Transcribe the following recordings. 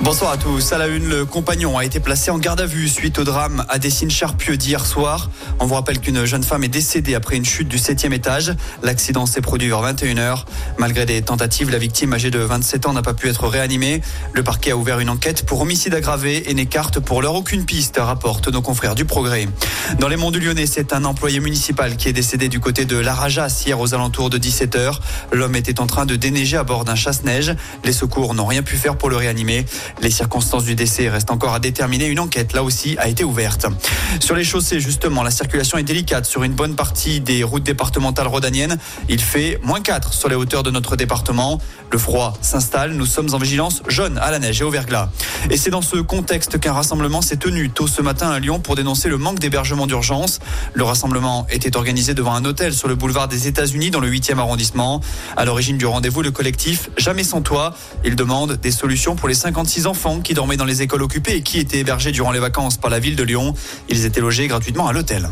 Bonsoir à tous. À la une, le compagnon a été placé en garde à vue suite au drame à Dessines-Charpieu d'hier soir. On vous rappelle qu'une jeune femme est décédée après une chute du septième étage. L'accident s'est produit vers 21h. Malgré des tentatives, la victime âgée de 27 ans n'a pas pu être réanimée. Le parquet a ouvert une enquête pour homicide aggravé et n'écarte pour l'heure aucune piste, rapportent nos confrères du Progrès. Dans les monts du Lyonnais, c'est un employé municipal qui est décédé du côté de l'Arajas hier aux alentours de 17h. L'homme était en train de déneiger à bord d'un chasse-neige. Les secours n'ont rien pu faire pour le réanimer. Les circonstances du décès restent encore à déterminer. Une enquête, là aussi, a été ouverte. Sur les chaussées, justement, la circulation est délicate sur une bonne partie des routes départementales rhodaniennes. Il fait moins 4 sur les hauteurs de notre département. Le froid s'installe. Nous sommes en vigilance jaune à la neige et au verglas. Et c'est dans ce contexte qu'un rassemblement s'est tenu tôt ce matin à Lyon pour dénoncer le manque d'hébergement d'urgence. Le rassemblement était organisé devant un hôtel sur le boulevard des États-Unis dans le 8e arrondissement. À l'origine du rendez-vous, le collectif Jamais sans toi. Il demande des solutions pour les 56 enfants qui dormaient dans les écoles occupées et qui étaient hébergés durant les vacances par la ville de Lyon. Ils étaient logés gratuitement à l'hôtel.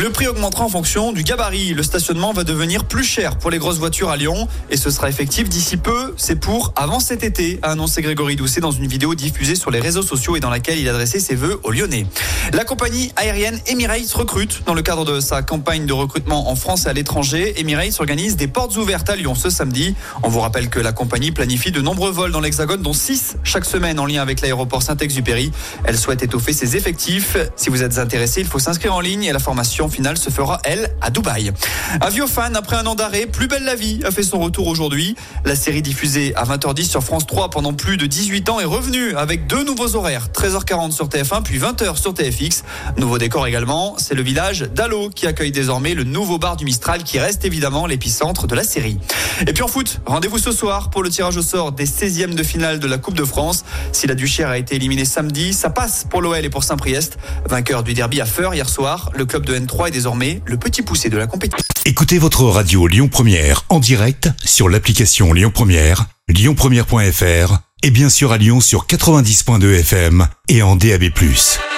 Le prix augmentera en fonction du gabarit. Le stationnement va devenir plus cher pour les grosses voitures à Lyon et ce sera effectif d'ici peu. C'est pour avant cet été, a annoncé Grégory Doucet dans une vidéo diffusée sur les réseaux sociaux et dans laquelle il adressait ses vœux aux Lyonnais. La compagnie aérienne Emirates recrute. Dans le cadre de sa campagne de recrutement en France et à l'étranger, Emirates organise des portes ouvertes à Lyon ce samedi. On vous rappelle que la compagnie planifie de nombreux vols dans l'Hexagone, dont 6 chaque semaine en lien avec l'aéroport Saint-Exupéry. Elle souhaite étoffer ses effectifs. Si vous êtes intéressé, il faut s'inscrire en ligne et la formation finale se fera, elle, à Dubaï. Aviofan, après un an d'arrêt, Plus belle la vie a fait son retour aujourd'hui. La série diffusée à 20h10 sur France 3 pendant plus de 18 ans est revenue avec deux nouveaux horaires, 13h40 sur TF1 puis 20h sur TFX. Nouveau décor également, c'est le village d'Allo qui accueille désormais le nouveau bar du Mistral qui reste évidemment l'épicentre de la série. Et puis en foot, rendez-vous ce soir pour le tirage au sort des 16e de finale de la Coupe de France. Si la Duchère a été éliminée samedi, ça passe pour l'OL et pour Saint-Priest. Vainqueur du derby à Feur hier soir, le club de N3 est désormais le petit poussé de la compétition. Écoutez votre radio Lyon Première en direct sur l'application Lyon Première, lyonpremière.fr et bien sûr à Lyon sur 90.2 FM et en DAB+.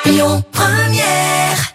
Lyon Première